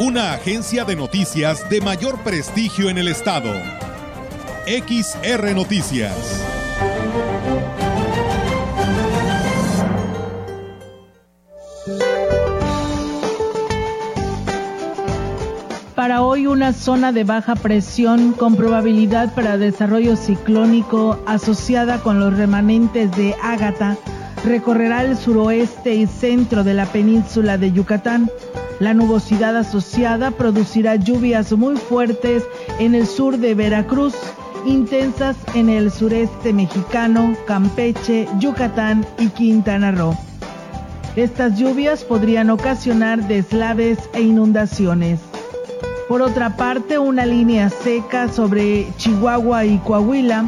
Una agencia de noticias de mayor prestigio en el estado. XR Noticias. Para hoy una zona de baja presión con probabilidad para desarrollo ciclónico asociada con los remanentes de Ágata recorrerá el suroeste y centro de la península de Yucatán. La nubosidad asociada producirá lluvias muy fuertes en el sur de Veracruz, intensas en el sureste mexicano, Campeche, Yucatán y Quintana Roo. Estas lluvias podrían ocasionar deslaves e inundaciones. Por otra parte, una línea seca sobre Chihuahua y Coahuila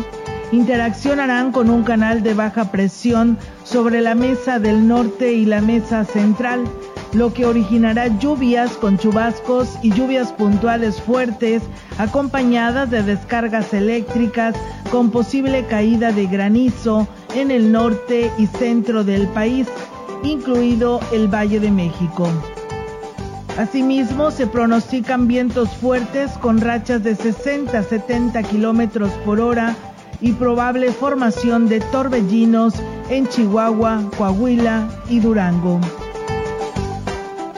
interaccionarán con un canal de baja presión sobre la mesa del norte y la mesa central, lo que originará lluvias con chubascos y lluvias puntuales fuertes, acompañadas de descargas eléctricas con posible caída de granizo en el norte y centro del país, incluido el Valle de México. Asimismo, se pronostican vientos fuertes con rachas de 60 a 70 kilómetros por hora y probable formación de torbellinos en Chihuahua, Coahuila y Durango.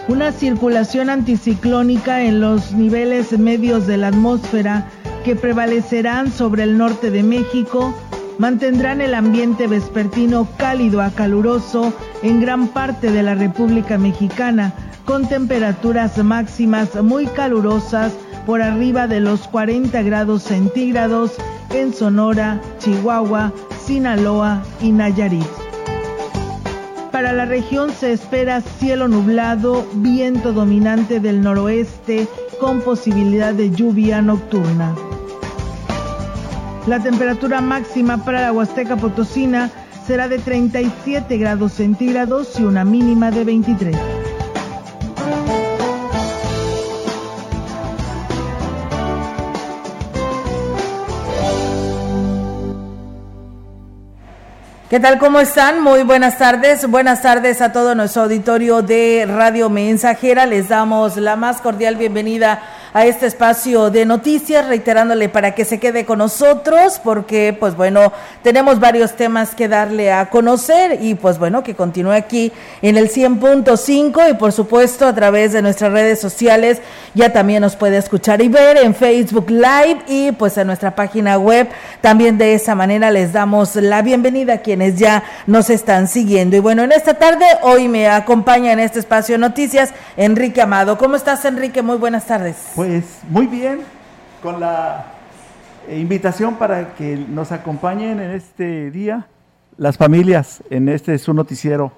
Una circulación anticiclónica en los niveles medios de la atmósfera que prevalecerán sobre el norte de México mantendrán el ambiente vespertino cálido a caluroso en gran parte de la República Mexicana, con temperaturas máximas muy calurosas por arriba de los 40 grados centígrados en Sonora, Chihuahua, Sinaloa y Nayarit. Para la región se espera cielo nublado, viento dominante del noroeste con posibilidad de lluvia nocturna. La temperatura máxima para la Huasteca Potosina será de 37 grados centígrados y una mínima de 23. ¿Qué tal? ¿Cómo están? Muy buenas tardes. Buenas tardes a todo nuestro auditorio de Radio Mensajera. Les damos la más cordial bienvenida a este espacio de noticias, reiterándole para que se quede con nosotros, porque pues bueno, tenemos varios temas que darle a conocer y pues bueno, que continúe aquí en el 100.5 y por supuesto a través de nuestras redes sociales ya también nos puede escuchar y ver en Facebook Live y pues en nuestra página web. También de esa manera les damos la bienvenida a quienes ya nos están siguiendo. Y bueno, en esta tarde hoy me acompaña en este espacio de noticias Enrique Amado. ¿Cómo estás Enrique? Muy buenas tardes. Pues muy bien, con la eh, invitación para que nos acompañen en este día las familias en este su noticiero.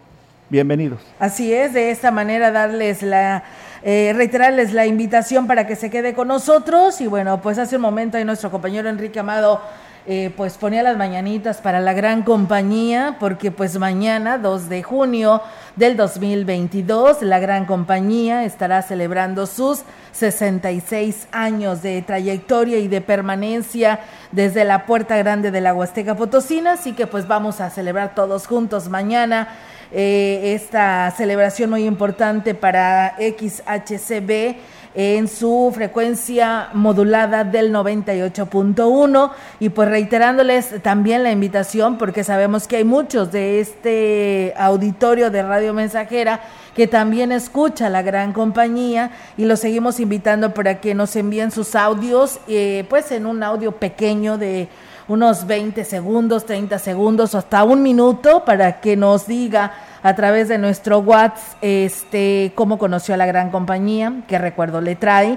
Bienvenidos. Así es, de esta manera darles la, eh, reiterarles la invitación para que se quede con nosotros. Y bueno, pues hace un momento ahí nuestro compañero Enrique Amado eh, pues ponía las mañanitas para la gran compañía, porque pues mañana, 2 de junio del 2022, la gran compañía estará celebrando sus 66 años de trayectoria y de permanencia desde la Puerta Grande de la Huasteca Potosina, así que pues vamos a celebrar todos juntos mañana. Eh, esta celebración muy importante para XHCB en su frecuencia modulada del 98.1 y pues reiterándoles también la invitación porque sabemos que hay muchos de este auditorio de Radio Mensajera que también escucha la gran compañía y los seguimos invitando para que nos envíen sus audios eh, pues en un audio pequeño de unos 20 segundos, 30 segundos o hasta un minuto para que nos diga a través de nuestro WhatsApp este, cómo conoció a la gran compañía, qué recuerdo le trae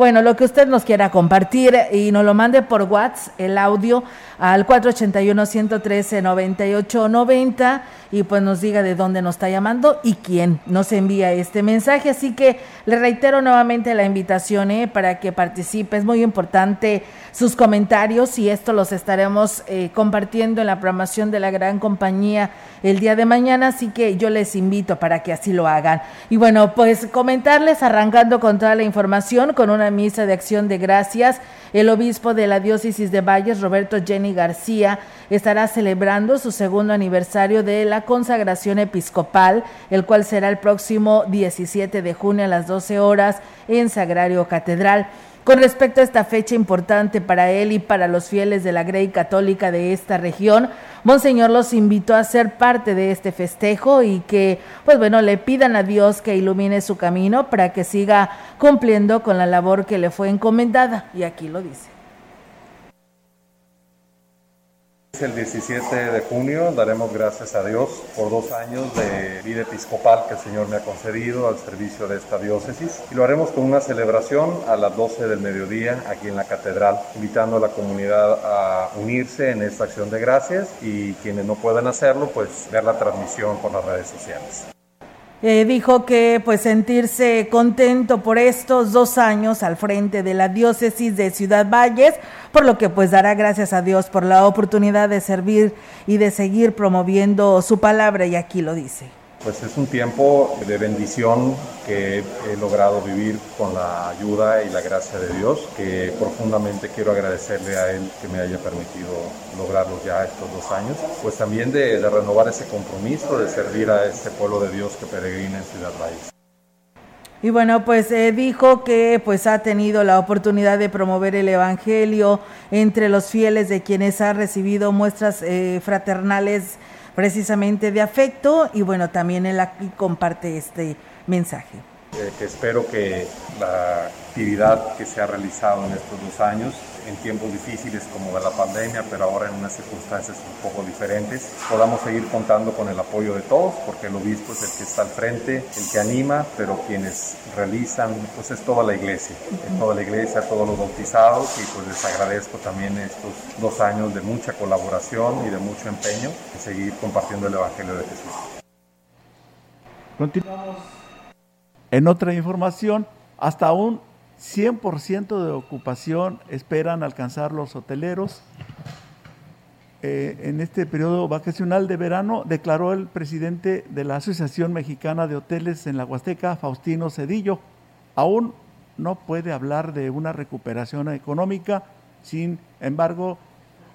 Bueno, lo que usted nos quiera compartir y nos lo mande por WhatsApp, el audio al 481-113-9890 y pues nos diga de dónde nos está llamando y quién nos envía este mensaje. Así que le reitero nuevamente la invitación ¿eh? para que participe. Es muy importante sus comentarios y esto los estaremos eh, compartiendo en la programación de la gran compañía el día de mañana. Así que yo les invito para que así lo hagan. Y bueno, pues comentarles, arrancando con toda la información, con una misa de acción de gracias, el obispo de la diócesis de Valles, Roberto Jenny García, estará celebrando su segundo aniversario de la consagración episcopal, el cual será el próximo 17 de junio a las 12 horas en Sagrario Catedral. Con respecto a esta fecha importante para él y para los fieles de la Grey Católica de esta región, Monseñor los invitó a ser parte de este festejo y que, pues bueno, le pidan a Dios que ilumine su camino para que siga cumpliendo con la labor que le fue encomendada. Y aquí lo dice. El 17 de junio daremos gracias a Dios por dos años de vida episcopal que el Señor me ha concedido al servicio de esta diócesis y lo haremos con una celebración a las 12 del mediodía aquí en la catedral, invitando a la comunidad a unirse en esta acción de gracias y quienes no puedan hacerlo, pues ver la transmisión por las redes sociales. Eh, dijo que pues sentirse contento por estos dos años al frente de la diócesis de Ciudad Valles, por lo que pues dará gracias a Dios por la oportunidad de servir y de seguir promoviendo su palabra y aquí lo dice. Pues es un tiempo de bendición que he logrado vivir con la ayuda y la gracia de Dios, que profundamente quiero agradecerle a Él que me haya permitido lograrlo ya estos dos años, pues también de, renovar ese compromiso de servir a este pueblo de Dios que peregrina en Ciudad Valles. Y bueno, pues eh, dijo que pues ha tenido la oportunidad de promover el evangelio entre los fieles de quienes ha recibido muestras eh, fraternales precisamente de afecto y bueno, también él aquí comparte este mensaje. Eh, espero que la actividad que se ha realizado en estos dos años, en tiempos difíciles como de la pandemia, pero ahora en unas circunstancias un poco diferentes, podamos seguir contando con el apoyo de todos, porque el obispo es el que está al frente, el que anima, pero quienes realizan, pues es toda la iglesia, es toda la iglesia, todos los bautizados, y pues les agradezco también estos dos años de mucha colaboración y de mucho empeño en seguir compartiendo el Evangelio de Jesús. Continuamos en otra información, hasta un 100% de ocupación esperan alcanzar los hoteleros. Eh, en este periodo vacacional de verano, declaró el presidente de la Asociación Mexicana de Hoteles en la Huasteca, Faustino Cedillo. Aún no puede hablar de una recuperación económica, sin embargo,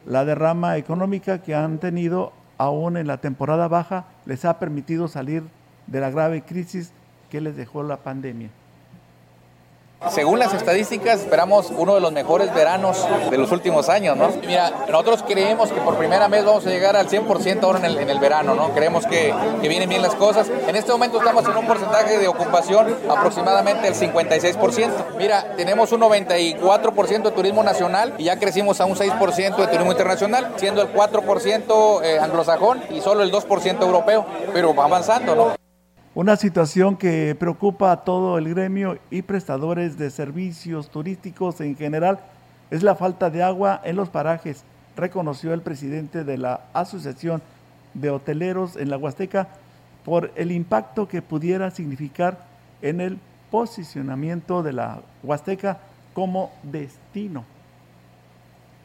la derrama económica que han tenido aún en la temporada baja les ha permitido salir de la grave crisis ¿Qué les dejó la pandemia? Según las estadísticas, esperamos uno de los mejores veranos de los últimos años, ¿no? Mira, nosotros creemos que por primera vez vamos a llegar al 100% ahora en el, en el, verano, ¿no? Creemos que, que, vienen bien las cosas. En este momento estamos en un porcentaje de ocupación aproximadamente el 56%. Mira, tenemos un 94% de turismo nacional y ya crecimos a un 6% de turismo internacional, siendo el 4% eh, anglosajón y solo el 2% europeo, pero va avanzando, ¿no? Una situación que preocupa a todo el gremio y prestadores de servicios turísticos en general es la falta de agua en los parajes, reconoció el presidente de la Asociación de Hoteleros en la Huasteca por el impacto que pudiera significar en el posicionamiento de la Huasteca como destino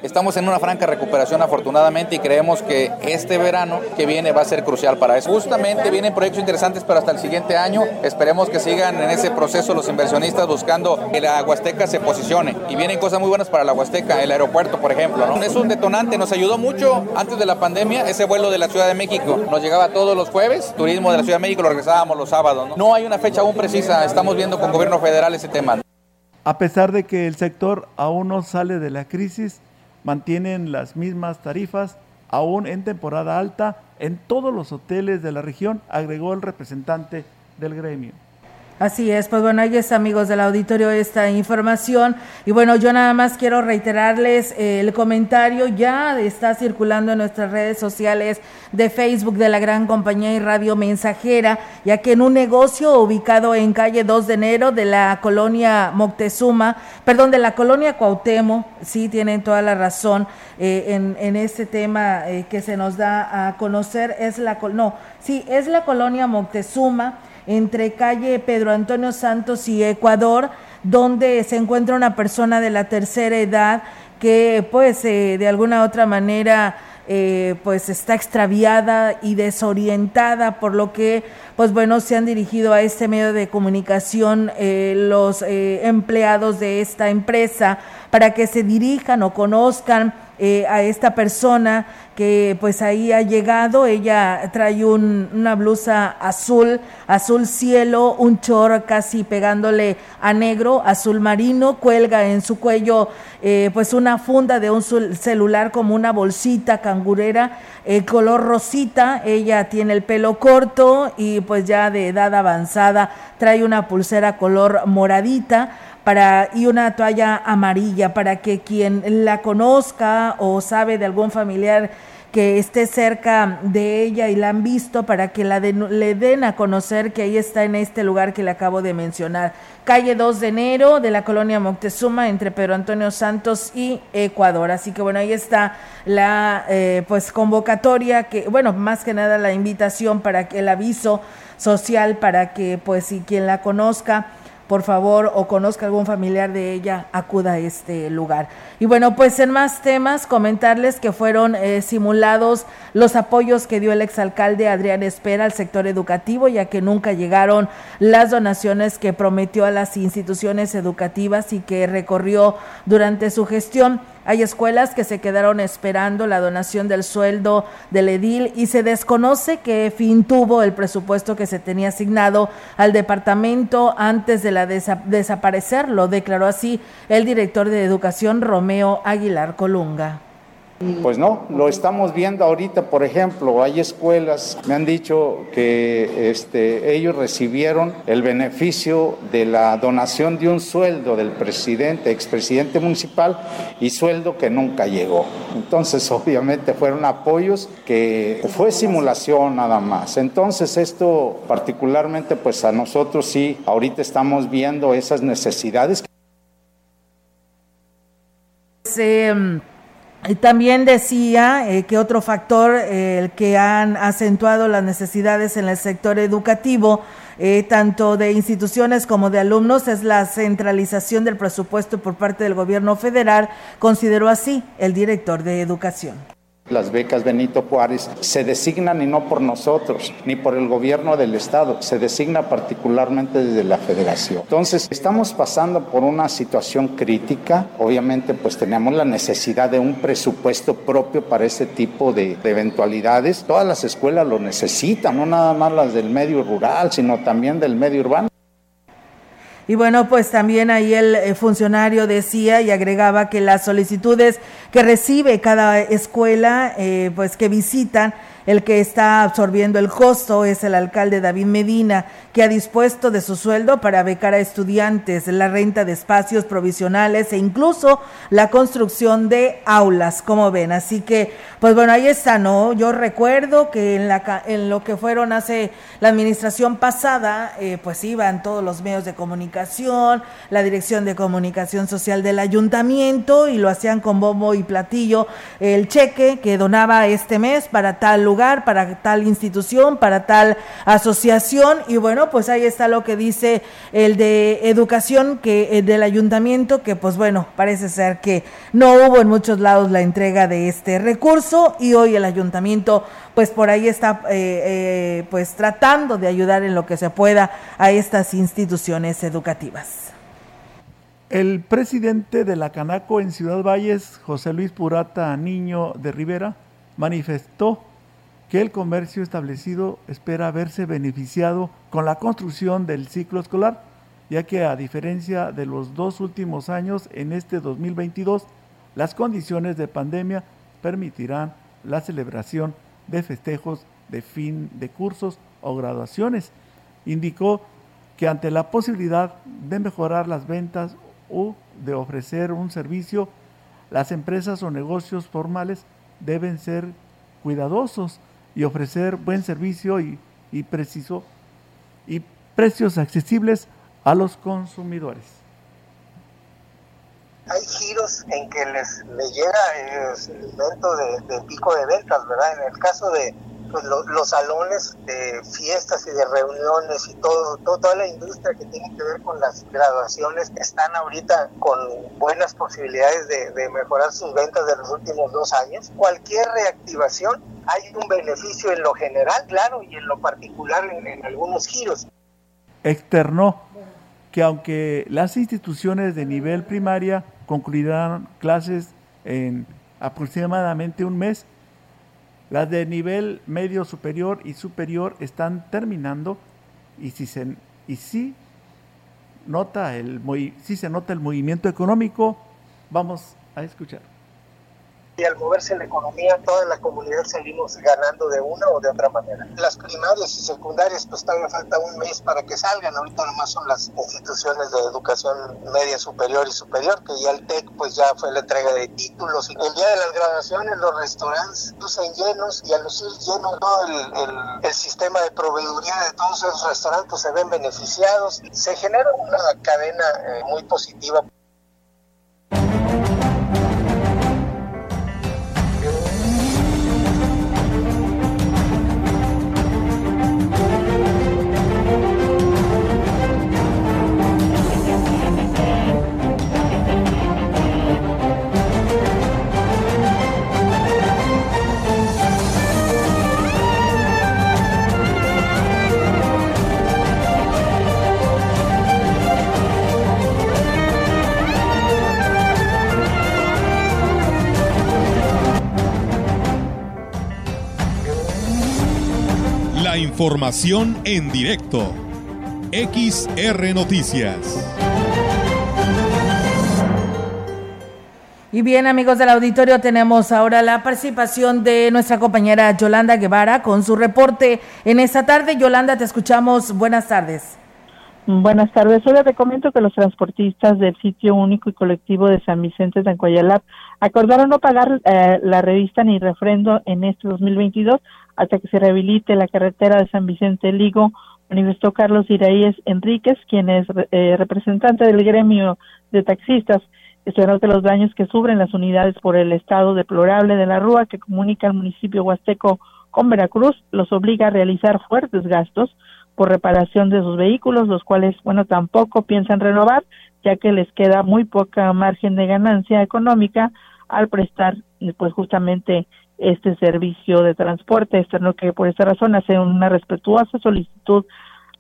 Estamos en una franca recuperación afortunadamente y creemos que este verano que viene va a ser crucial para eso. Justamente vienen proyectos interesantes para hasta el siguiente año. Esperemos que sigan en ese proceso los inversionistas buscando que la Huasteca se posicione. Y vienen cosas muy buenas para la Huasteca, el aeropuerto, por ejemplo. ¿no? Es un detonante, nos ayudó mucho antes de la pandemia ese vuelo de la Ciudad de México. Nos llegaba todos los jueves, turismo de la Ciudad de México lo regresábamos los sábados. No, no hay una fecha aún precisa, estamos viendo con gobierno federal ese tema. A pesar de que el sector aún no sale de la crisis, mantienen las mismas tarifas aún en temporada alta en todos los hoteles de la región, agregó el representante del gremio. Así es, pues bueno, ahí es amigos del auditorio esta información. Y bueno, yo nada más quiero reiterarles eh, el comentario, ya está circulando en nuestras redes sociales de Facebook de la gran compañía y radio mensajera, ya que en un negocio ubicado en calle 2 de enero de la colonia Moctezuma, perdón, de la colonia Cuauhtémoc, sí tienen toda la razón eh, en, en este tema eh, que se nos da a conocer, es la, no, sí, es la colonia Moctezuma, entre calle Pedro Antonio Santos y Ecuador, donde se encuentra una persona de la tercera edad que pues eh, de alguna otra manera eh, pues está extraviada y desorientada, por lo que pues bueno se han dirigido a este medio de comunicación eh, los empleados de esta empresa para que se dirijan o conozcan a esta persona que pues ahí ha llegado. Ella trae una blusa azul, azul cielo, un chor casi pegándole a negro, azul marino, cuelga en su cuello eh, pues una funda de un celular como una bolsita cangurera, el color rosita, ella tiene el pelo corto y pues ya de edad avanzada trae una pulsera color moradita para y una toalla amarilla para que quien la conozca o sabe de algún familiar que esté cerca de ella y la han visto para que la le den a conocer que ahí está en este lugar que le acabo de mencionar. Calle 2 de enero de la colonia Moctezuma entre Pedro Antonio Santos y Ecuador. Así que bueno, ahí está la eh, pues convocatoria que, bueno, más que nada la invitación para que el aviso social para que pues si quien la conozca por favor, o conozca algún familiar de ella, acuda a este lugar. Y bueno, pues en más temas, comentarles que fueron eh, simulados los apoyos que dio el exalcalde Adrián Espera al sector educativo, ya que nunca llegaron las donaciones que prometió a las instituciones educativas y que recorrió durante su gestión. Hay escuelas que se quedaron esperando la donación del sueldo del edil y se desconoce qué fin tuvo el presupuesto que se tenía asignado al departamento antes de la desaparecer, lo declaró así el director de educación Romeo Aguilar Colunga. Pues no, lo estamos viendo ahorita, por ejemplo, hay escuelas, me han dicho que este, ellos recibieron el beneficio de la donación de un sueldo del presidente, expresidente municipal, y sueldo que nunca llegó. Entonces, obviamente fueron apoyos que fue simulación nada más. Entonces, esto particularmente, pues a nosotros sí, ahorita estamos viendo esas necesidades. También decía eh, que otro factor, eh, el que han acentuado las necesidades en el sector educativo, eh, tanto de instituciones como de alumnos, es la centralización del presupuesto por parte del gobierno federal, consideró así el director de educación. Las becas Benito Juárez se designan y no por nosotros, ni por el gobierno del Estado, se designa particularmente desde la Federación. Entonces, estamos pasando por una situación crítica. Obviamente, pues tenemos la necesidad de un presupuesto propio para ese tipo de, de eventualidades. Todas las escuelas lo necesitan, no nada más las del medio rural, sino también del medio urbano. Y bueno, pues también ahí el eh, funcionario decía y agregaba que las solicitudes que recibe cada escuela, eh, pues que visitan, el que está absorbiendo el costo es el alcalde David Medina, que ha dispuesto de su sueldo para becar a estudiantes, la renta de espacios provisionales e incluso la construcción de aulas, como ven. Así que, pues bueno, ahí está, ¿no? Yo recuerdo que en, la, en lo que fueron hace la administración pasada, eh, pues iban todos los medios de comunicación, la dirección de comunicación social del ayuntamiento y lo hacían con bombo y platillo el cheque que donaba este mes para tal lugar, para tal institución, para tal asociación. Y bueno, pues ahí está lo que dice el de educación que eh, del ayuntamiento, que pues bueno, parece ser que no hubo en muchos lados la entrega de este recurso y hoy el ayuntamiento pues por ahí está eh, eh, pues tratando de ayudar en lo que se pueda a estas instituciones educativas. El presidente de la Canaco en Ciudad Valles, José Luis Purata Niño de Rivera, manifestó que el comercio establecido espera verse beneficiado con la construcción del ciclo escolar, ya que a diferencia de los dos últimos años, en este 2022, las condiciones de pandemia permitirán la celebración de festejos de fin de cursos o graduaciones. Indicó que ante la posibilidad de mejorar las ventas o de ofrecer un servicio, las empresas o negocios formales deben ser cuidadosos y ofrecer buen servicio y, y preciso y precios accesibles a los consumidores. Hay giros en que les, llega el momento de, de, pico de ventas, ¿verdad? En el caso de pues, los salones de fiestas y de reuniones y todo, toda la industria que tiene que ver con las graduaciones están ahorita con buenas posibilidades de, mejorar sus ventas de los últimos dos años. Cualquier reactivación hay un beneficio en lo general, claro, y en lo particular en algunos giros. Externó que aunque las instituciones de nivel primaria concluirán clases en aproximadamente un mes, las de nivel medio superior y superior están terminando y si se y si nota el si se nota el movimiento económico, vamos a escuchar y al moverse la economía toda la comunidad salimos ganando de una o de otra manera. Las primarias y secundarias pues todavía falta un mes para que salgan, ahorita nomás son las instituciones de educación media superior y superior, que ya el TEC pues ya fue la entrega de títulos. El día de las graduaciones los restaurantes lucen llenos y al lucir lleno todo el, el, sistema de proveeduría de todos esos restaurantes pues, se ven beneficiados. Se genera una cadena eh, muy positiva. Información en directo. XR Noticias. Y bien, amigos del auditorio, tenemos ahora la participación de nuestra compañera Yolanda Guevara con su reporte en esta tarde. Yolanda, te escuchamos. Buenas tardes. Buenas tardes. Hoy te comento que los transportistas del sitio único y colectivo de San Vicente de Ancuayalap acordaron no pagar eh, la revista ni refrendo en este 2022 hasta que se rehabilite la carretera de San Vicente Ligo, manifestó Carlos Iraíes Enríquez, quien es eh, representante del gremio de taxistas. Esperó que los daños que sufren las unidades por el estado deplorable de la rúa que comunica el municipio huasteco con Veracruz los obliga a realizar fuertes gastos por reparación de sus vehículos, los cuales, bueno, tampoco piensan renovar, ya que les queda muy poca margen de ganancia económica al prestar, pues justamente este servicio de transporte. lo que por esta razón hace una respetuosa solicitud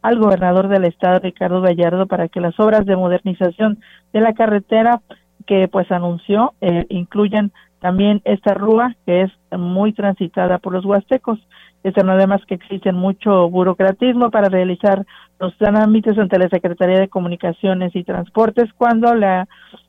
al gobernador del estado, Ricardo Gallardo, para que las obras de modernización de la carretera que pues anunció eh, incluyan también esta rúa que es muy transitada por los huastecos. Este no además que existen mucho burocratismo para realizar los trámites ante la Secretaría de Comunicaciones y Transportes cuando la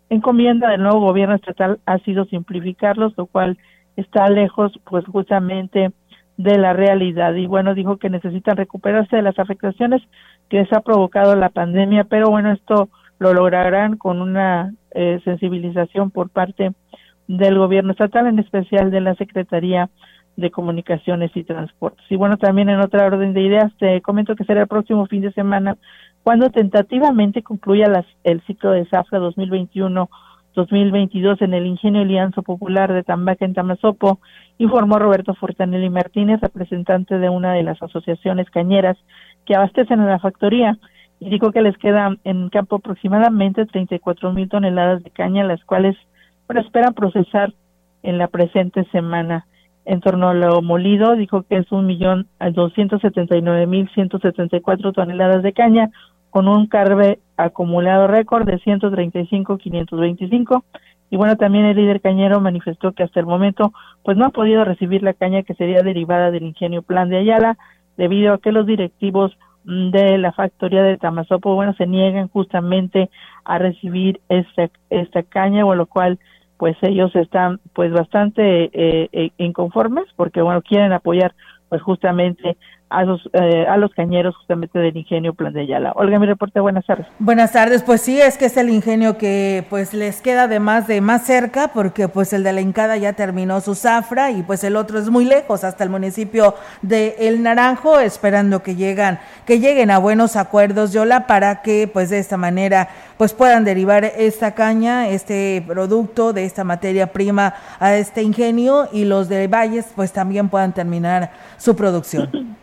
encomienda del nuevo gobierno estatal ha sido simplificarlos, lo cual está lejos pues justamente de la realidad. Y bueno dijo que necesitan recuperarse de las afectaciones que les ha provocado la pandemia pero bueno esto lo lograrán con una eh, sensibilización por parte del gobierno estatal en especial de la secretaría de comunicaciones y transportes. Y bueno también en otra orden de ideas te comento que será el próximo fin de semana cuando tentativamente concluya las, el ciclo de Zafra 2021 2022 en el Ingenio Alianza Popular de Tambaca en Tamazopo, informó Roberto Fortanelli Martínez, representante de una de las asociaciones cañeras que abastecen a la factoría, y dijo que les quedan en campo aproximadamente 34 mil toneladas de caña, las cuales esperan procesar en la presente semana. En torno a lo molido, dijo que es un millón doscientos setenta y nueve mil ciento setenta y cuatro toneladas de caña, con un carbe acumulado récord de 135.525. Y bueno, también el líder cañero manifestó que hasta el momento pues no ha podido recibir la caña que sería derivada del ingenio Plan de Ayala, debido a que los directivos mm, de la factoría de Tamazopo, bueno, se niegan justamente a recibir esta, esta caña, o lo cual pues ellos están pues bastante eh, eh, inconformes porque bueno, quieren apoyar pues justamente a los, eh, a los cañeros justamente del ingenio Plan de Ayala. Olga, mi reporte, buenas tardes. Buenas tardes, pues sí, es que es el ingenio que pues les queda además de más cerca, porque pues el de la Incada ya terminó su zafra y pues el otro es muy lejos, hasta el municipio de El Naranjo, esperando que llegan, que lleguen a buenos acuerdos, Yola, para que pues de esta manera pues puedan derivar esta caña, este producto de esta materia prima a este ingenio y los de Valles pues también puedan terminar su producción.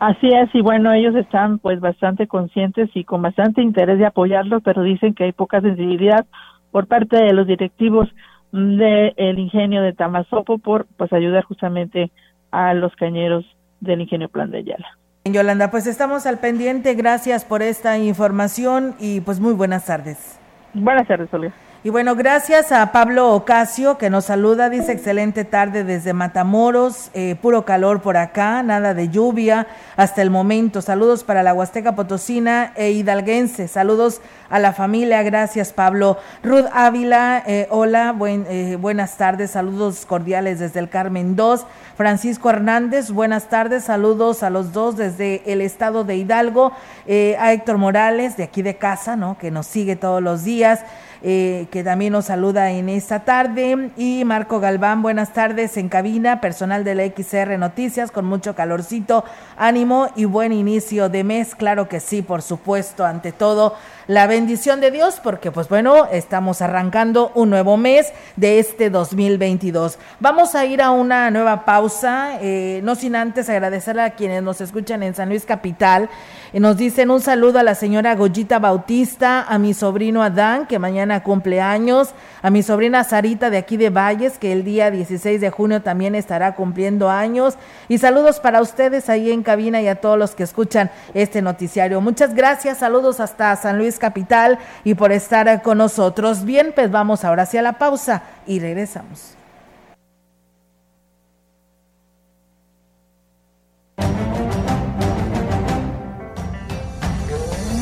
Así es, y bueno, ellos están pues bastante conscientes y con bastante interés de apoyarlo, pero dicen que hay poca sensibilidad por parte de los directivos del ingenio de Tamazopo por pues ayudar justamente a los cañeros del ingenio Plan de Ayala. Yolanda, pues estamos al pendiente, gracias por esta información y pues muy buenas tardes. Buenas tardes, Olga. Y bueno, gracias a Pablo Ocasio que nos saluda, dice excelente tarde desde Matamoros, eh, puro calor por acá, nada de lluvia hasta el momento. Saludos para la Huasteca Potosina e Hidalguense, saludos a la familia, gracias Pablo. Ruth Ávila, eh, hola, buen, eh, buenas tardes, saludos cordiales desde el Carmen 2. Francisco Hernández, buenas tardes, saludos a los dos desde el estado de Hidalgo. a Héctor Morales, de aquí de casa, ¿no? Que nos sigue todos los días. Eh, que también nos saluda en esta tarde. Y Marco Galván, buenas tardes en cabina, personal de la XR Noticias, con mucho calorcito, ánimo y buen inicio de mes. Claro que sí, por supuesto, ante todo la bendición de Dios, porque pues bueno, estamos arrancando un nuevo mes de este 2022. Vamos a ir a una nueva pausa, eh, no sin antes agradecer a quienes nos escuchan en San Luis Capital. Eh, nos dicen un saludo a la señora Goyita Bautista, a mi sobrino Adán, que mañana cumple años, a mi sobrina Sarita de aquí de Valles, que el día 16 de junio también estará cumpliendo años. Y saludos para ustedes ahí en cabina y a todos los que escuchan este noticiario. Muchas gracias, saludos hasta San Luis Capital y por estar con nosotros. Bien, pues vamos ahora hacia la pausa y regresamos.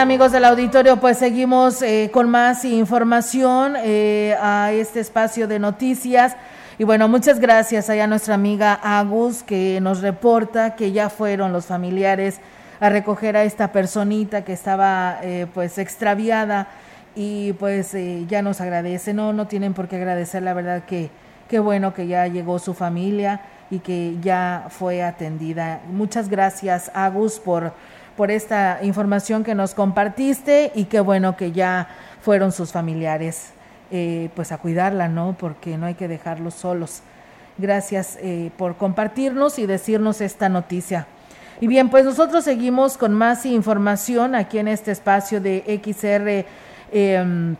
Amigos del auditorio, pues seguimos eh, con más información eh, a este espacio de noticias. Y bueno, muchas gracias a nuestra amiga Agus que nos reporta que ya fueron los familiares a recoger a esta personita que estaba eh, pues extraviada y pues ya nos agradece. No, no tienen por qué agradecer, la verdad que qué bueno que ya llegó su familia y que ya fue atendida. Muchas gracias, Agus, por por esta información que nos compartiste y qué bueno que ya fueron sus familiares eh, pues a cuidarla, ¿no? Porque no hay que dejarlos solos. Gracias eh, por compartirnos y decirnos esta noticia. Y bien, pues nosotros seguimos con más información aquí en este espacio de XR. Em,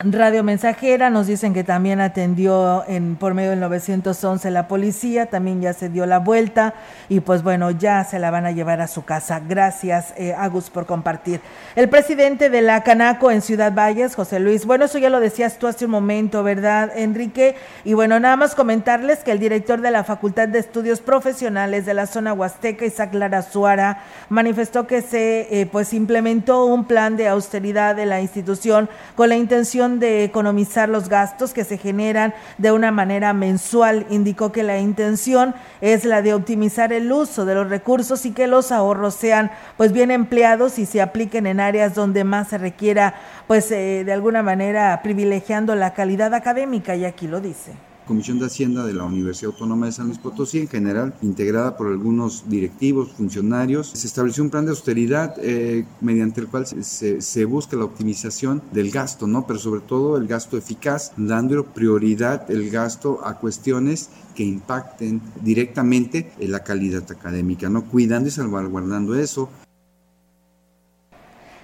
Radio Mensajera nos dicen que también atendió en por medio del 911 la policía, también ya se dio la vuelta y pues bueno, ya se la van a llevar a su casa. Gracias, eh, Agus, por compartir. El presidente de la Canaco en Ciudad Valles, José Luis, bueno, eso ya lo decías tú hace un momento, ¿verdad, Enrique? Y bueno, nada más comentarles que el director de la Facultad de Estudios Profesionales de la zona Huasteca, Isaac Lara Suara, manifestó que se eh, pues implementó un plan de austeridad de la institución con la intención de economizar los gastos que se generan de una manera mensual. Indicó que la intención es la de optimizar el uso de los recursos y que los ahorros sean pues bien empleados y se apliquen en áreas donde más se requiera pues eh, de alguna manera privilegiando la calidad académica y aquí lo dice. Comisión de Hacienda de la Universidad Autónoma de San Luis Potosí, en general, integrada por algunos directivos, funcionarios. Se estableció un plan de austeridad eh, mediante el cual se, se, busca la optimización del gasto, ¿no? Pero sobre todo el gasto eficaz, dando prioridad el gasto a cuestiones que impacten directamente en la calidad académica, ¿no? Cuidando y salvaguardando eso.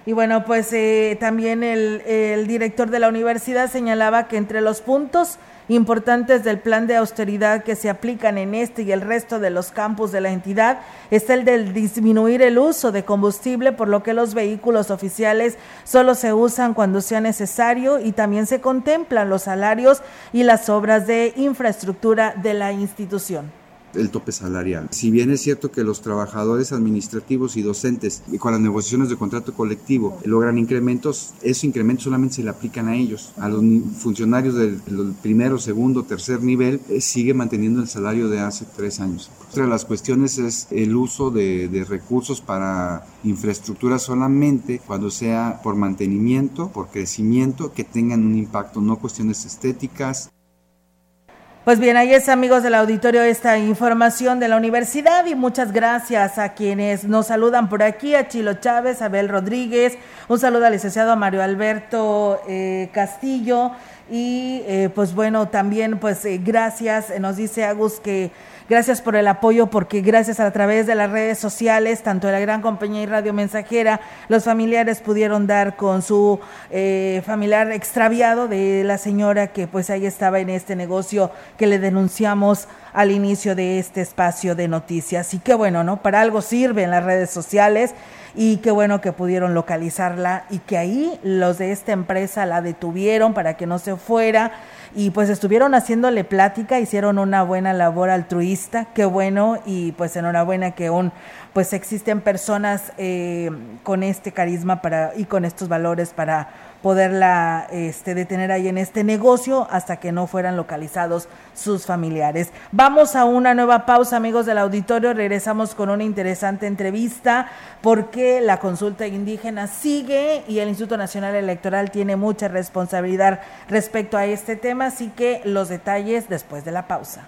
Y bueno, pues eh, también el, el director de la universidad señalaba que entre los puntos importantes del plan de austeridad que se aplican en este y el resto de los campus de la entidad está el de disminuir el uso de combustible, por lo que los vehículos oficiales solo se usan cuando sea necesario y también se contemplan los salarios y las obras de infraestructura de la institución el tope salarial. Si bien es cierto que los trabajadores administrativos y docentes con las negociaciones de contrato colectivo logran incrementos, esos incrementos solamente se le aplican a ellos. A los funcionarios del, primero, segundo, tercer nivel eh, sigue manteniendo el salario de hace tres años. Otra de las cuestiones es el uso de recursos para infraestructura solamente cuando sea por mantenimiento, por crecimiento, que tengan un impacto, no cuestiones estéticas, pues bien, ahí es amigos del auditorio esta información de la universidad y muchas gracias a quienes nos saludan por aquí, a Chilo Chávez, Abel Rodríguez, un saludo al licenciado Mario Alberto eh, Castillo y eh, pues bueno, también pues eh, gracias, nos dice Agus que Gracias por el apoyo porque gracias a través de las redes sociales, tanto de la gran compañía y radio mensajera, los familiares pudieron dar con su eh, familiar extraviado de la señora que pues ahí estaba en este negocio que le denunciamos al inicio de este espacio de noticias. Y qué bueno, ¿no? Para algo sirven las redes sociales y qué bueno que pudieron localizarla y que ahí los de esta empresa la detuvieron para que no se fuera y pues estuvieron haciéndole plática, hicieron una buena labor altruista, qué bueno y pues enhorabuena que aún pues existen personas eh, con este carisma para y con estos valores para poderla este, detener ahí en este negocio hasta que no fueran localizados sus familiares. Vamos a una nueva pausa, amigos del auditorio. Regresamos con una interesante entrevista porque la consulta indígena sigue y el Instituto Nacional Electoral tiene mucha responsabilidad respecto a este tema, así que los detalles después de la pausa.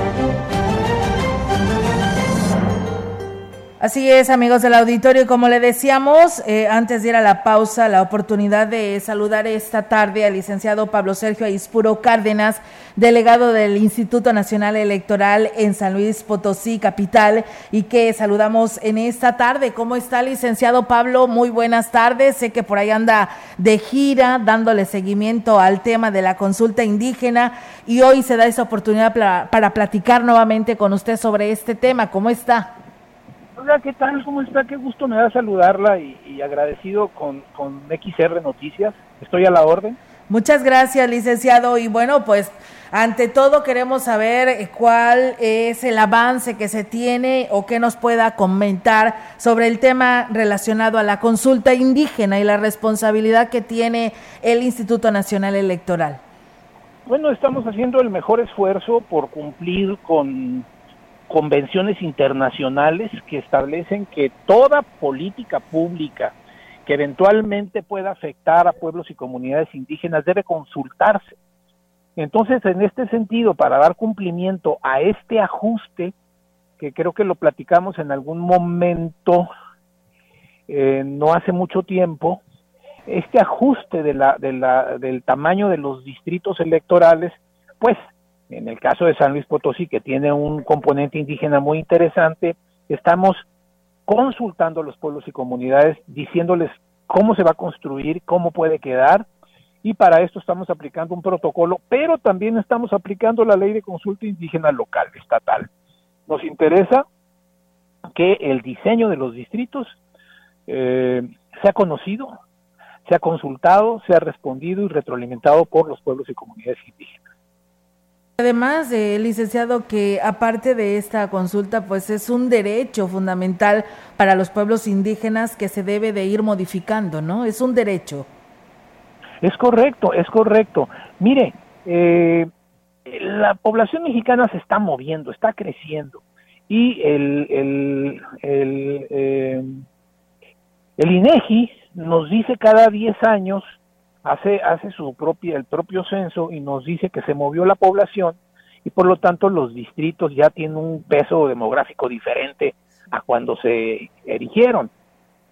Así es, amigos del auditorio, como le decíamos, eh, antes de ir a la pausa, la oportunidad de saludar esta tarde al licenciado Pablo Sergio Aispuro Cárdenas, delegado del Instituto Nacional Electoral en San Luis Potosí, capital, y que saludamos en esta tarde. ¿Cómo está, licenciado Pablo? Muy buenas tardes. Sé que por ahí anda de gira, dándole seguimiento al tema de la consulta indígena, y hoy se da esa oportunidad para, para platicar nuevamente con usted sobre este tema. ¿Cómo está? Hola, ¿qué tal? ¿Cómo está? Qué gusto me da saludarla y, agradecido con, con, XR Noticias. Estoy a la orden. Muchas gracias, licenciado. Y bueno, pues ante todo queremos saber eh, cuál es el avance que se tiene o que nos pueda comentar sobre el tema relacionado a la consulta indígena y la responsabilidad que tiene el Instituto Nacional Electoral. Bueno, estamos haciendo el mejor esfuerzo por cumplir con convenciones internacionales que establecen que toda política pública que eventualmente pueda afectar a pueblos y comunidades indígenas debe consultarse. Entonces, en este sentido, para dar cumplimiento a este ajuste, que creo que lo platicamos en algún momento, eh, no hace mucho tiempo, este ajuste de la, de la, del tamaño de los distritos electorales, pues en el caso de San Luis Potosí, que tiene un componente indígena muy interesante, estamos consultando a los pueblos y comunidades, diciéndoles cómo se va a construir, cómo puede quedar, y para esto estamos aplicando un protocolo, pero también estamos aplicando la ley de consulta indígena local, estatal. Nos interesa que el diseño de los distritos eh, sea conocido, sea consultado, sea respondido y retroalimentado por los pueblos y comunidades indígenas. Además, eh, licenciado, que aparte de esta consulta, pues es un derecho fundamental para los pueblos indígenas que se debe de ir modificando, ¿no? Es un derecho. Es correcto, es correcto. Mire, eh, la población mexicana se está moviendo, está creciendo y el, el, el, eh, el INEGI nos dice cada 10 años hace, hace su propia, el propio censo y nos dice que se movió la población y por lo tanto los distritos ya tienen un peso demográfico diferente a cuando se erigieron.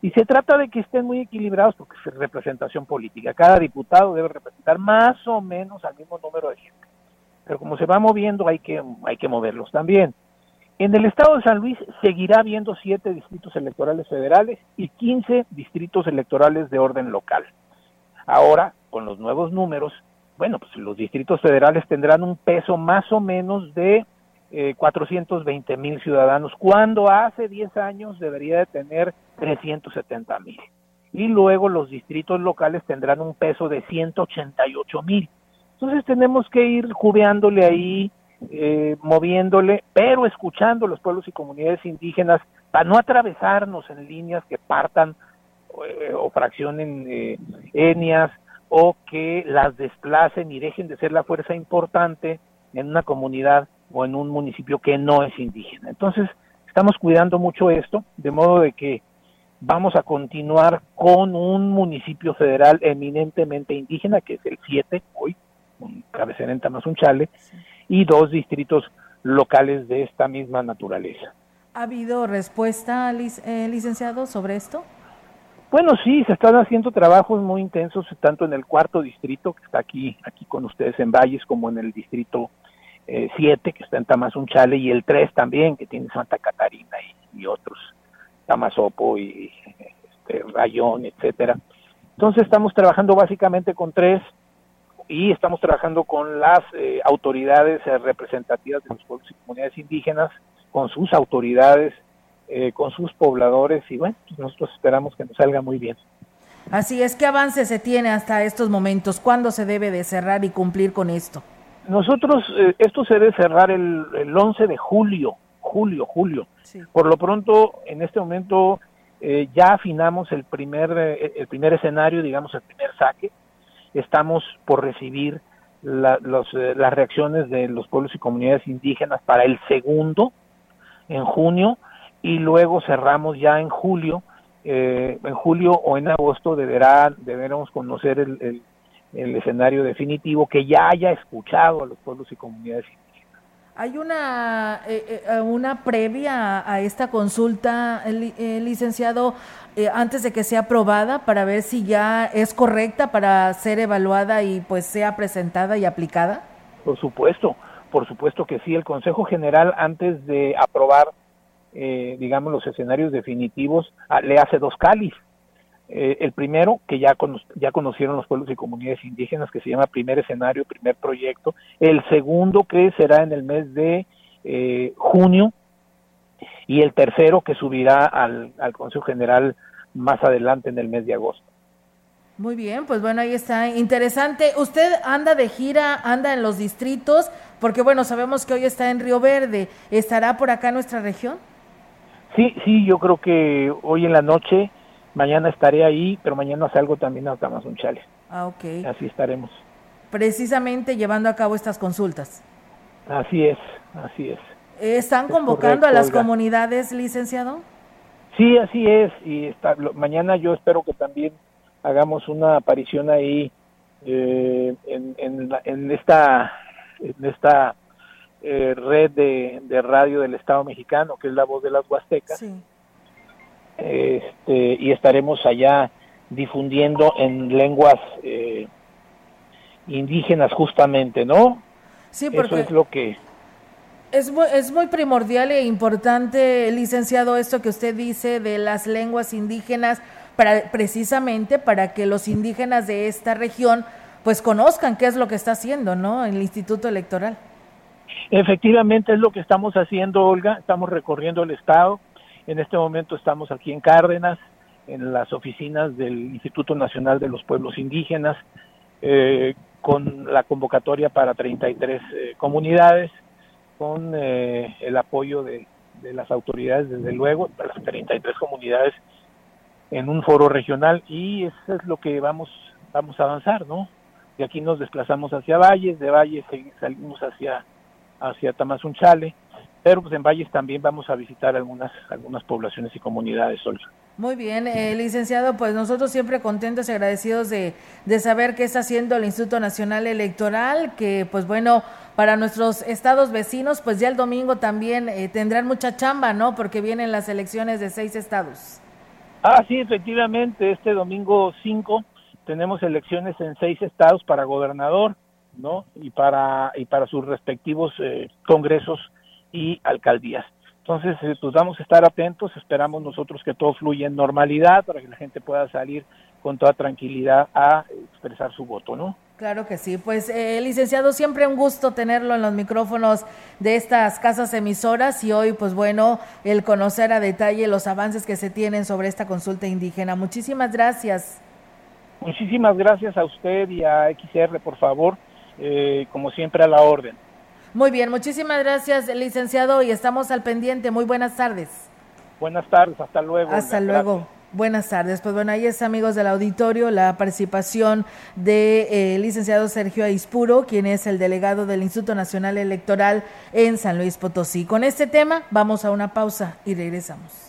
Y se trata de que estén muy equilibrados porque es representación política. Cada diputado debe representar más o menos al mismo número de gente. Pero como se va moviendo hay que, hay que moverlos también. En el estado de San Luis seguirá habiendo siete distritos electorales federales y 15 distritos electorales de orden local. Ahora, con los nuevos números, bueno, pues los distritos federales tendrán un peso más o menos de eh, 420 mil ciudadanos, cuando hace 10 años debería de tener 370 mil. Y luego los distritos locales tendrán un peso de 188 mil. Entonces tenemos que ir jubeándole ahí, eh, moviéndole, pero escuchando los pueblos y comunidades indígenas para no atravesarnos en líneas que partan o fraccionen eh, etnias o que las desplacen y dejen de ser la fuerza importante en una comunidad o en un municipio que no es indígena. Entonces, estamos cuidando mucho esto, de modo de que vamos a continuar con un municipio federal eminentemente indígena, que es el 7 hoy, con cabecera en Tamazunchale, y dos distritos locales de esta misma naturaleza. ¿Ha habido respuesta, eh, licenciado, sobre esto? Bueno, sí, se están haciendo trabajos muy intensos tanto en el cuarto distrito que está aquí, aquí con ustedes en Valles, como en el distrito 7 eh, que está en Tamazunchale y el 3 también que tiene Santa Catarina y, otros, Tamazopo y este, Rayón, etcétera. Entonces estamos trabajando básicamente con tres y estamos trabajando con las eh, autoridades eh, representativas de los pueblos y comunidades indígenas, con sus autoridades eh, con sus pobladores y bueno, pues nosotros esperamos que nos salga muy bien. Así es, ¿qué avance se tiene hasta estos momentos? ¿Cuándo se debe de cerrar y cumplir con esto? Nosotros, eh, esto se debe cerrar el, el 11 de julio, julio, julio. Por lo pronto, en este momento eh, ya afinamos el primer, el primer escenario, digamos, el primer saque. Estamos por recibir las reacciones de los pueblos y comunidades indígenas para el segundo, en junio, y luego cerramos ya en julio, eh, en julio o en agosto deberá, deberemos conocer el, el escenario definitivo que ya haya escuchado a los pueblos y comunidades ¿Hay una, eh, eh, una previa a esta consulta, licenciado, antes de que sea aprobada para ver si ya es correcta para ser evaluada y pues sea presentada y aplicada? Por supuesto, por supuesto que sí. El Consejo General antes de aprobar, digamos, los escenarios definitivos, ah, le hace dos cáliz eh, el primero, que ya, ya conocieron los pueblos y comunidades indígenas, que se llama Primer Escenario, Primer Proyecto. El segundo, que será en el mes de eh, junio. Y el tercero, que subirá al, al Consejo General más adelante en el mes de agosto. Muy bien, pues bueno, ahí está. Interesante. ¿Usted anda de gira, anda en los distritos? Porque bueno, sabemos que hoy está en Río Verde. ¿Estará por acá nuestra región? Sí, sí, yo creo que hoy en la noche Mañana estaré ahí, pero mañana salgo también a Tamazunchale. Ah, ok. Así estaremos. Precisamente llevando a cabo estas consultas. Así es, así es. ¿Están convocando a las comunidades, licenciado? Sí, así es. Y mañana yo espero que también hagamos una aparición ahí eh, en, en, esta, en esta eh, red de, de, radio del Estado mexicano, que es la voz de las Huastecas. Sí este, y estaremos allá difundiendo en lenguas eh, indígenas justamente, ¿no? Sí, porque Eso es lo que... Es muy, es muy primordial e importante, licenciado, esto que usted dice de las lenguas indígenas, para, precisamente para que los indígenas de esta región pues conozcan qué es lo que está haciendo, ¿no? El Instituto Electoral. Efectivamente es lo que estamos haciendo, Olga. Estamos recorriendo el estado, en este momento estamos aquí en Cárdenas, en las oficinas del Instituto Nacional de los Pueblos Indígenas, eh, con la convocatoria para 33 eh, comunidades, con eh, el apoyo de, las autoridades, desde luego, para las 33 comunidades en un foro regional y eso es lo que vamos, vamos a avanzar, ¿no? De aquí nos desplazamos hacia Valles, de Valles salimos hacia, hacia Tamazunchale, pero pues en Valles también vamos a visitar algunas, algunas poblaciones y comunidades, Olga. Muy bien, eh, licenciado, pues nosotros siempre contentos y agradecidos de, de saber qué está haciendo el Instituto Nacional Electoral, que pues bueno, para nuestros estados vecinos, pues ya el domingo también eh, tendrán mucha chamba, ¿no? Porque vienen las elecciones de seis estados. Ah, sí, efectivamente, este domingo 5 tenemos elecciones en seis estados para gobernador, ¿no? Y para, y para sus respectivos eh, congresos y alcaldías. Entonces, eh, pues vamos a estar atentos, esperamos nosotros que todo fluya en normalidad para que la gente pueda salir con toda tranquilidad a expresar su voto, ¿no? Claro que sí. Pues, eh, licenciado, siempre un gusto tenerlo en los micrófonos de estas casas emisoras y hoy, pues bueno, el conocer a detalle los avances que se tienen sobre esta consulta indígena. Muchísimas gracias. Muchísimas gracias a usted y a XR, por favor, eh, como siempre a la orden. Muy bien, muchísimas gracias, licenciado, y estamos al pendiente. Muy buenas tardes. Buenas tardes, hasta luego. Hasta luego. Buenas tardes. Pues bueno, ahí es, amigos del auditorio, la participación de eh, licenciado Sergio Aispuro, quien es el delegado del Instituto Nacional Electoral en San Luis Potosí. Con este tema vamos a una pausa y regresamos.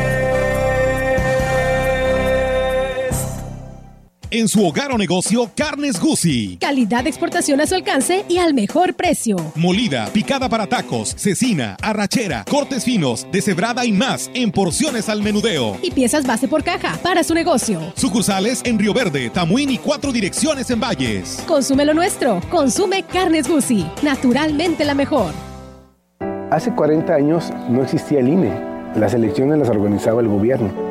en su hogar o negocio Carnes Gusi. Calidad de exportación a su alcance y al mejor precio. Molida, picada para tacos, cecina, arrachera, cortes finos, deshebrada y más en porciones al menudeo. Y piezas base por caja para su negocio. Sucursales en Río Verde, Tamuín y cuatro direcciones en Valles. Consume lo nuestro. Consume Carnes Gusi. Naturalmente la mejor. Hace 40 años no existía el INE. Las elecciones las organizaba el gobierno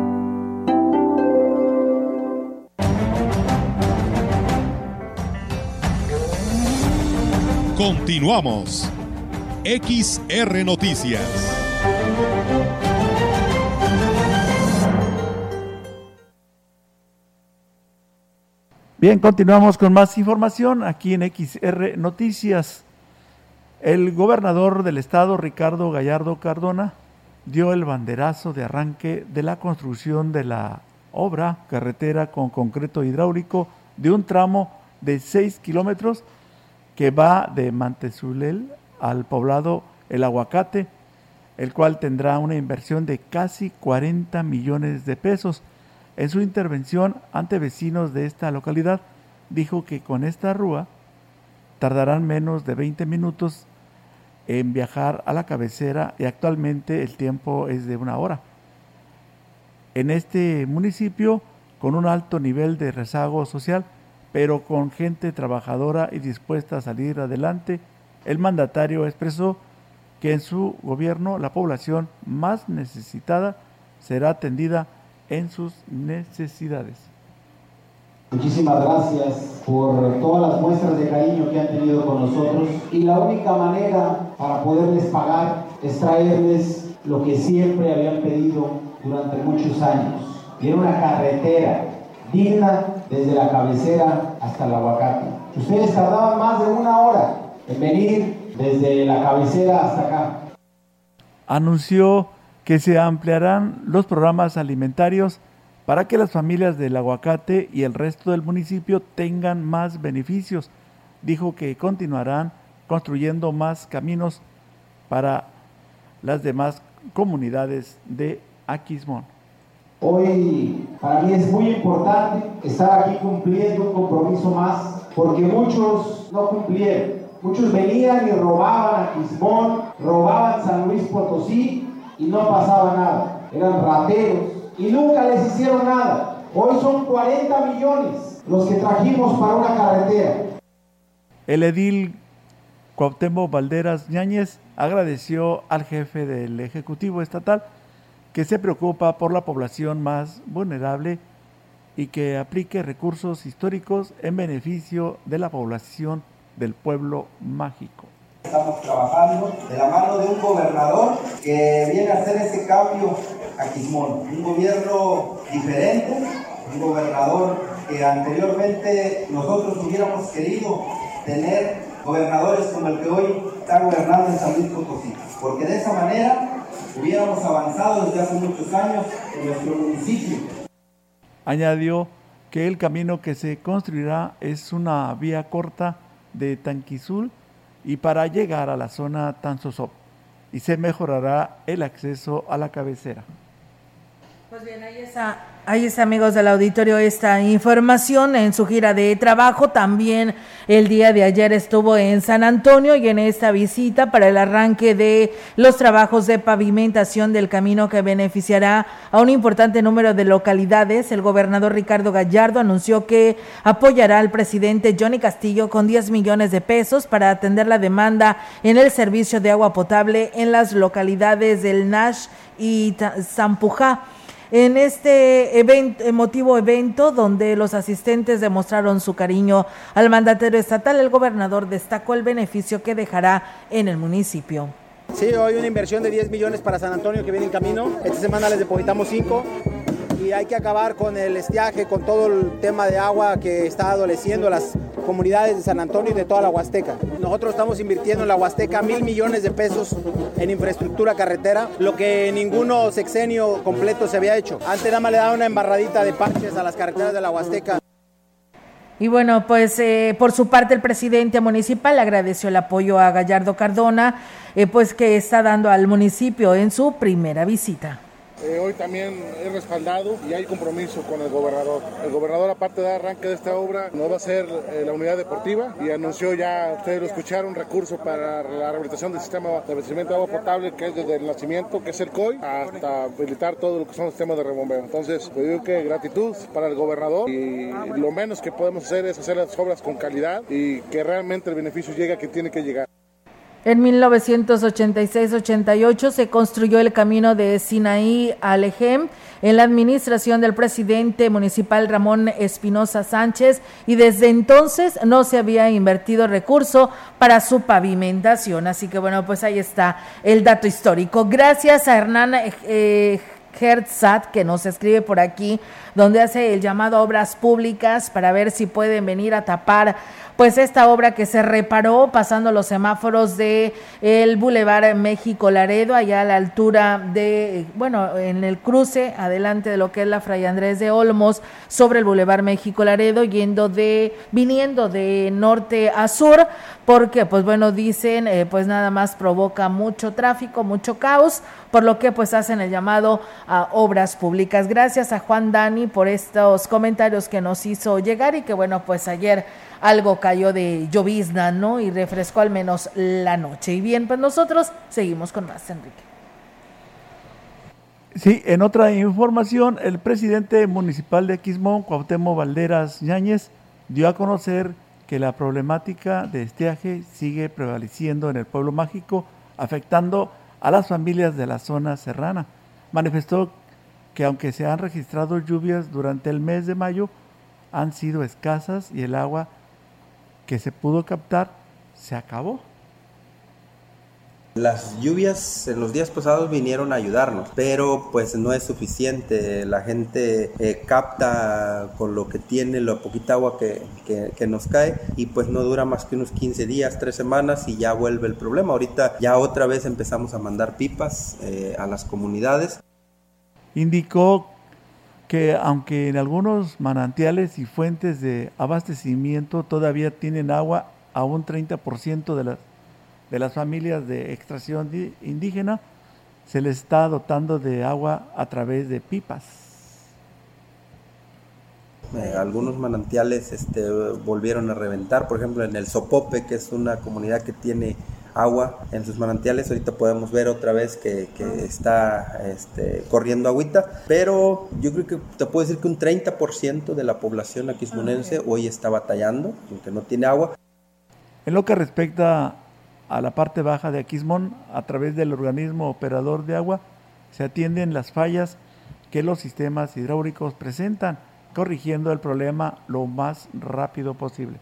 Continuamos. XR Noticias. Bien, continuamos con más información aquí en XR Noticias. El gobernador del estado, Ricardo Gallardo Cardona, dio el banderazo de arranque de la construcción de la obra carretera con concreto hidráulico de un tramo de 6 kilómetros que va de Mantezulel al poblado El Aguacate, el cual tendrá una inversión de casi 40 millones de pesos. En su intervención ante vecinos de esta localidad, dijo que con esta rúa tardarán menos de 20 minutos en viajar a la cabecera y actualmente el tiempo es de una hora. En este municipio, con un alto nivel de rezago social, pero con gente trabajadora y dispuesta a salir adelante, el mandatario expresó que en su gobierno la población más necesitada será atendida en sus necesidades. Muchísimas gracias por todas las muestras de cariño que han tenido con nosotros y la única manera para poderles pagar es traerles lo que siempre habían pedido durante muchos años. Y una carretera digna desde la cabecera hasta el aguacate. Ustedes tardaban más de una hora en venir desde la cabecera hasta acá. Anunció que se ampliarán los programas alimentarios para que las familias del aguacate y el resto del municipio tengan más beneficios. Dijo que continuarán construyendo más caminos para las demás comunidades de Aquismón. Hoy para mí es muy importante estar aquí cumpliendo un compromiso más, porque muchos no cumplieron. Muchos venían y robaban a Quismón, robaban San Luis Potosí y no pasaba nada. Eran rateros y nunca les hicieron nada. Hoy son 40 millones los que trajimos para una carretera. El edil Cuauhtémoc Valderas Ñáñez agradeció al jefe del Ejecutivo Estatal que se preocupa por la población más vulnerable y que aplique recursos históricos en beneficio de la población del pueblo mágico. Estamos trabajando de la mano de un gobernador que viene a hacer ese cambio a Quismón, un gobierno diferente, un gobernador que anteriormente nosotros hubiéramos querido tener gobernadores como el que hoy está gobernando en San Luis Potosí, porque de esa manera hubiéramos avanzado desde hace muchos años en nuestro municipio. Añadió que el camino que se construirá es una vía corta de Tanquizul y para llegar a la zona Tanzosop y se mejorará el acceso a la cabecera. Pues bien, ahí está, ahí está, amigos del auditorio, esta información en su gira de trabajo. También el día de ayer estuvo en San Antonio y en esta visita para el arranque de los trabajos de pavimentación del camino que beneficiará a un importante número de localidades. El gobernador Ricardo Gallardo anunció que apoyará al presidente Johnny Castillo con 10 millones de pesos para atender la demanda en el servicio de agua potable en las localidades del Nash y Zampujá en este emotivo evento donde los asistentes demostraron su cariño al mandatario estatal, el gobernador destacó el beneficio que dejará en el municipio. Sí, hoy una inversión de 10 millones para San Antonio que viene en camino. Esta semana les depositamos 5 y hay que acabar con el estiaje, con todo el tema de agua que está adoleciendo las comunidades de San Antonio y de toda la Huasteca. Nosotros estamos invirtiendo en la Huasteca mil millones de pesos en infraestructura carretera, lo que ninguno sexenio completo se había hecho. Antes nada más le daba una embarradita de parches a las carreteras de la Huasteca. Y bueno, pues eh, por su parte el presidente municipal agradeció el apoyo a Gallardo Cardona, eh, pues que está dando al municipio en su primera visita. Eh, hoy también he respaldado y hay compromiso con el gobernador. El gobernador, aparte de arranque de esta obra, nos va a hacer eh, la unidad deportiva y anunció ya, ustedes lo escucharon, recurso para la rehabilitación del sistema de abastecimiento de agua potable, que es desde el nacimiento, que es el COI, hasta habilitar todo lo que son los sistemas de rebombeo. Entonces, pues digo que gratitud para el gobernador y lo menos que podemos hacer es hacer las obras con calidad y que realmente el beneficio llegue a quien tiene que llegar. En 1986-88 se construyó el camino de Sinaí a Lejem en la administración del presidente municipal Ramón Espinosa Sánchez y desde entonces no se había invertido recurso para su pavimentación. Así que bueno, pues ahí está el dato histórico. Gracias a Hernán eh, Hertzat, que nos escribe por aquí, donde hace el llamado a obras públicas para ver si pueden venir a tapar pues esta obra que se reparó pasando los semáforos de el Boulevard México Laredo, allá a la altura de, bueno, en el cruce, adelante de lo que es la Fray Andrés de Olmos, sobre el Boulevard México Laredo, yendo de, viniendo de norte a sur, porque, pues bueno, dicen, eh, pues nada más provoca mucho tráfico, mucho caos, por lo que pues hacen el llamado a obras públicas. Gracias a Juan Dani por estos comentarios que nos hizo llegar y que bueno, pues ayer algo cayó de llovizna, ¿no? Y refrescó al menos la noche. Y bien, pues nosotros seguimos con más, Enrique. Sí, en otra información, el presidente municipal de Quismón, Cuauhtémoc Valderas Ñáñez, dio a conocer que la problemática de estiaje sigue prevaleciendo en el pueblo mágico, afectando a las familias de la zona serrana. Manifestó que aunque se han registrado lluvias durante el mes de mayo, han sido escasas y el agua que se pudo captar se acabó. Las lluvias en los días pasados vinieron a ayudarnos, pero pues no es suficiente. La gente eh, capta con lo que tiene, la poquita agua que, que, nos cae y pues no dura más que unos 15 días, 3 semanas y ya vuelve el problema. Ahorita ya otra vez empezamos a mandar pipas eh, a las comunidades. Indicó que aunque en algunos manantiales y fuentes de abastecimiento todavía tienen agua a un 30% de las, de las familias de extracción indígena, se les está dotando de agua a través de pipas. Eh, algunos manantiales este, volvieron a reventar, por ejemplo en el Sopope, que es una comunidad que tiene agua en sus manantiales. Ahorita podemos ver otra vez que, está este, corriendo agüita, pero yo creo que te puedo decir que un 30% de la población aquismonense hoy está batallando, porque no tiene agua. En lo que respecta a la parte baja de Aquismón, a través del organismo operador de agua, se atienden las fallas que los sistemas hidráulicos presentan, corrigiendo el problema lo más rápido posible.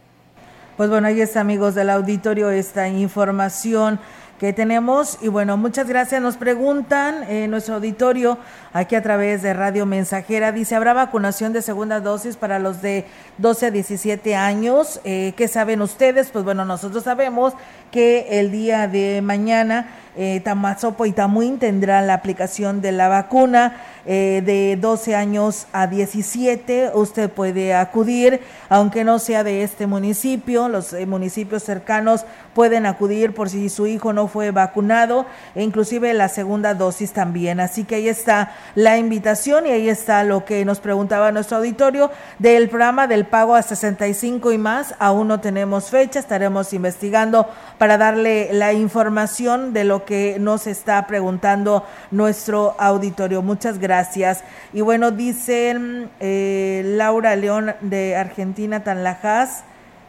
Pues bueno, ahí está, amigos del auditorio, esta información que tenemos. Y bueno, muchas gracias. Nos preguntan en nuestro auditorio, aquí a través de Radio Mensajera, dice, ¿habrá vacunación de segunda dosis para los de 12 a 17 años? Eh, ¿Qué saben ustedes? Pues bueno, nosotros sabemos que el día de mañana eh, Tamazopo y Tamuín tendrán la aplicación de la vacuna. Eh, de 12 años a 17. Usted puede acudir, aunque no sea de este municipio, los eh, municipios cercanos pueden acudir por si su hijo no fue vacunado, e inclusive la segunda dosis también. Así que ahí está la invitación y ahí está lo que nos preguntaba nuestro auditorio del programa del pago a 65 y más. Aún no tenemos fecha, estaremos investigando para darle la información de lo que nos está preguntando nuestro auditorio. Muchas gracias gracias. Y bueno, dicen eh, Laura León de Argentina, Tanlajas,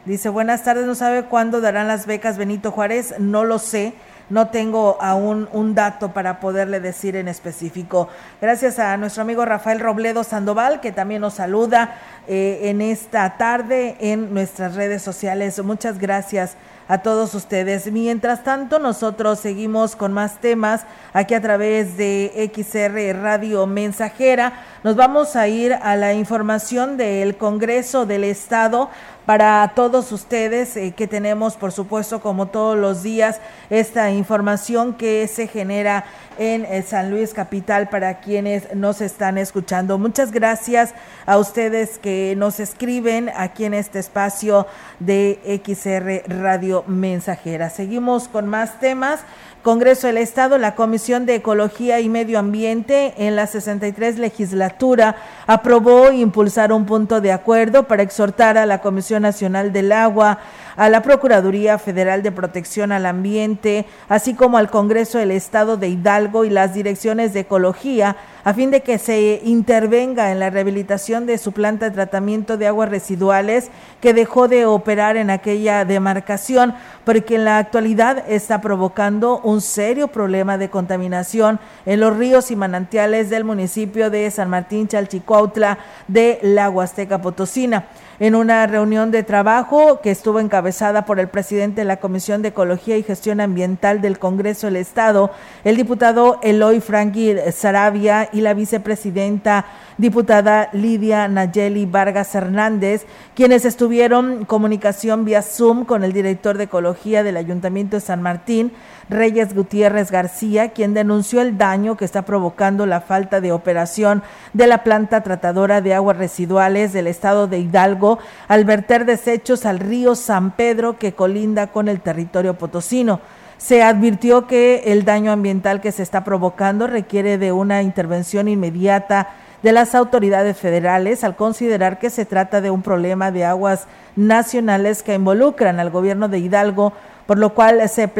dice, buenas tardes, no sabe cuándo darán las becas Benito Juárez, no lo sé. No tengo aún un dato para poderle decir en específico. Gracias a nuestro amigo Rafael Robledo Sandoval, que también nos saluda eh, en esta tarde en nuestras redes sociales. Muchas gracias a todos ustedes. Mientras tanto, nosotros seguimos con más temas aquí a través de XR Radio Mensajera. Nos vamos a ir a la información del Congreso del Estado para todos ustedes eh, que tenemos, por supuesto, como todos los días, esta información que se genera en eh, San Luis Capital para quienes nos están escuchando. Muchas gracias a ustedes que nos escriben aquí en este espacio de XR Radio Mensajera. Seguimos con más temas. Congreso del Estado, la Comisión de Ecología y Medio Ambiente en la 63 legislatura aprobó impulsar un punto de acuerdo para exhortar a la Comisión Nacional del Agua, a la Procuraduría Federal de Protección al Ambiente, así como al Congreso del Estado de Hidalgo y las direcciones de ecología a fin de que se intervenga en la rehabilitación de su planta de tratamiento de aguas residuales que dejó de operar en aquella demarcación porque en la actualidad está provocando un serio problema de contaminación en los ríos y manantiales del municipio de San Martín Chalchicuautla de la Huasteca Potosina. En una reunión de trabajo que estuvo encabezada por el presidente de la Comisión de Ecología y Gestión Ambiental del Congreso del Estado, el diputado Eloy Franqui Sarabia y la vicepresidenta diputada Lidia Nayeli Vargas Hernández, quienes estuvieron comunicación vía Zoom con el director de Ecología del Ayuntamiento de San Martín, Reyes Gutiérrez García, quien denunció el daño que está provocando la falta de operación de la planta tratadora de aguas residuales del estado de Hidalgo al verter desechos al río San Pedro que colinda con el territorio potosino. Se advirtió que el daño ambiental que se está provocando requiere de una intervención inmediata de las autoridades federales al considerar que se trata de un problema de aguas nacionales que involucran al gobierno de Hidalgo por lo cual se,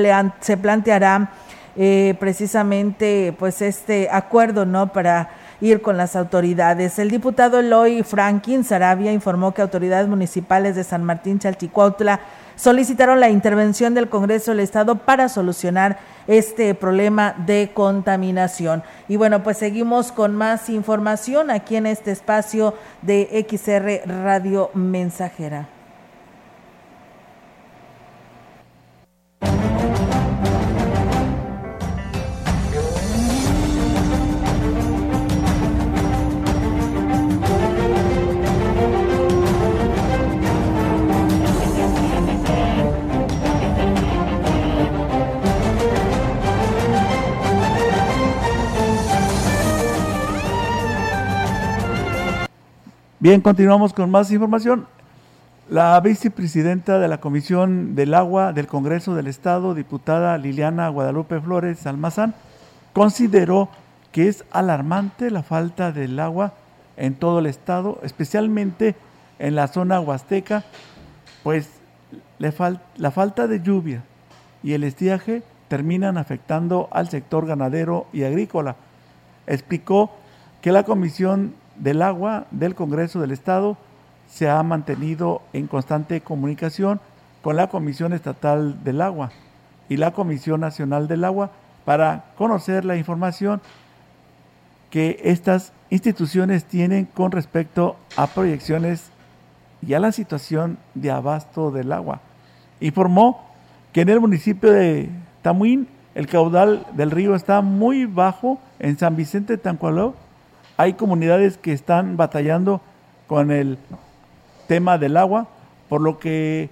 se planteará eh, precisamente pues este acuerdo no para ir con las autoridades. El diputado Eloy Franklin Sarabia informó que autoridades municipales de San Martín Chalchicuautla solicitaron la intervención del Congreso del Estado para solucionar este problema de contaminación. Y bueno, pues seguimos con más información aquí en este espacio de XR Radio Mensajera. Bien, continuamos con más información. La vicepresidenta de la Comisión del Agua del Congreso del Estado, diputada Liliana Guadalupe Flores Almazán, consideró que es alarmante la falta del agua en todo el estado, especialmente en la zona huasteca, pues la falta de lluvia y el estiaje terminan afectando al sector ganadero y agrícola. Explicó que la Comisión del Agua del Congreso del Estado se ha mantenido en constante comunicación con la Comisión Estatal del Agua y la Comisión Nacional del Agua para conocer la información que estas instituciones tienen con respecto a proyecciones y a la situación de abasto del agua. Informó que en el municipio de Tamuín el caudal del río está muy bajo en San Vicente Tancualó hay comunidades que están batallando con el tema del agua, por lo que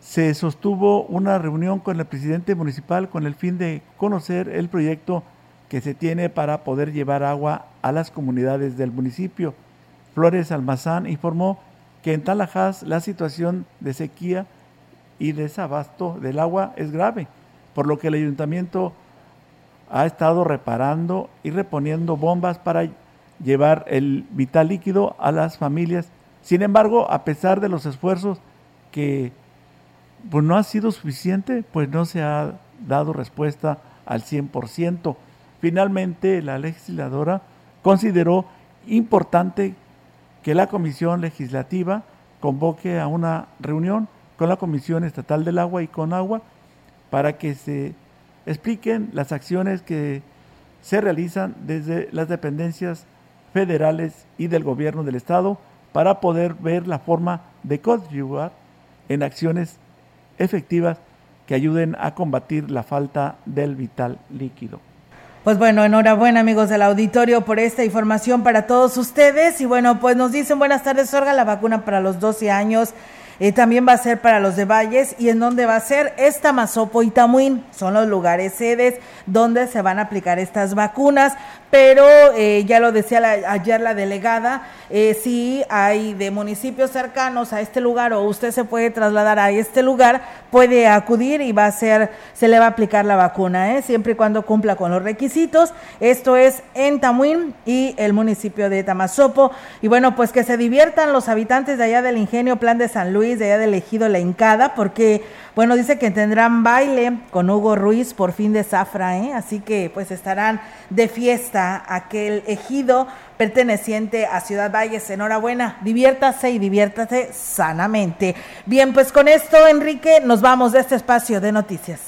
se sostuvo una reunión con el presidente municipal con el fin de conocer el proyecto que se tiene para poder llevar agua a las comunidades del municipio. Flores Almazán informó que en Talajás la situación de sequía y desabasto del agua es grave, por lo que el ayuntamiento ha estado reparando y reponiendo bombas para llevar el vital líquido a las familias. Sin embargo, a pesar de los esfuerzos que pues, no ha sido suficiente, pues no se ha dado respuesta al 100%. Finalmente, la legisladora consideró importante que la Comisión Legislativa convoque a una reunión con la Comisión Estatal del Agua y con Agua para que se expliquen las acciones que se realizan desde las dependencias federales y del gobierno del estado para poder ver la forma de coadyuvar en acciones efectivas que ayuden a combatir la falta del vital líquido. Pues bueno, enhorabuena amigos del auditorio por esta información para todos ustedes. Y bueno, pues nos dicen buenas tardes, Sorga, la vacuna para los 12 años eh, también va a ser para los de Valles y en dónde va a ser esta Mazopo y Tamuín. Son los lugares sedes donde se van a aplicar estas vacunas pero eh, ya lo decía ayer la delegada, eh, si hay de municipios cercanos a este lugar o usted se puede trasladar a este lugar, puede acudir y va a ser, se le va a aplicar la vacuna, ¿eh? siempre y cuando cumpla con los requisitos. Esto es en Tamuín y el municipio de Tamazopo. Y bueno, pues que se diviertan los habitantes de allá del Ingenio Plan de San Luis, de allá del Ejido La Incada, porque bueno, dice que tendrán baile con Hugo Ruiz por fin de zafra, ¿eh? así que pues estarán de fiesta aquel ejido perteneciente a Ciudad Valles. Enhorabuena, diviértase y diviértase sanamente. Bien, pues con esto, Enrique, nos vamos de este espacio de noticias.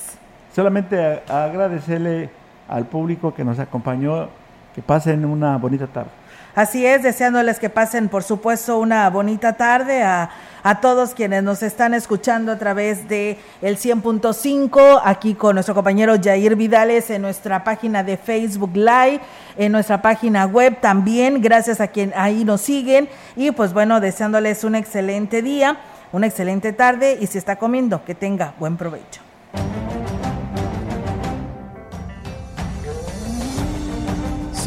Solamente agradecerle al público que nos acompañó, que pasen una bonita tarde. Así es, deseándoles que pasen, por supuesto, una bonita tarde a, a todos quienes nos están escuchando a través de el 100.5, aquí con nuestro compañero Jair Vidales en nuestra página de Facebook Live, en nuestra página web también, gracias a quien ahí nos siguen y pues bueno, deseándoles un excelente día, una excelente tarde y si está comiendo, que tenga buen provecho.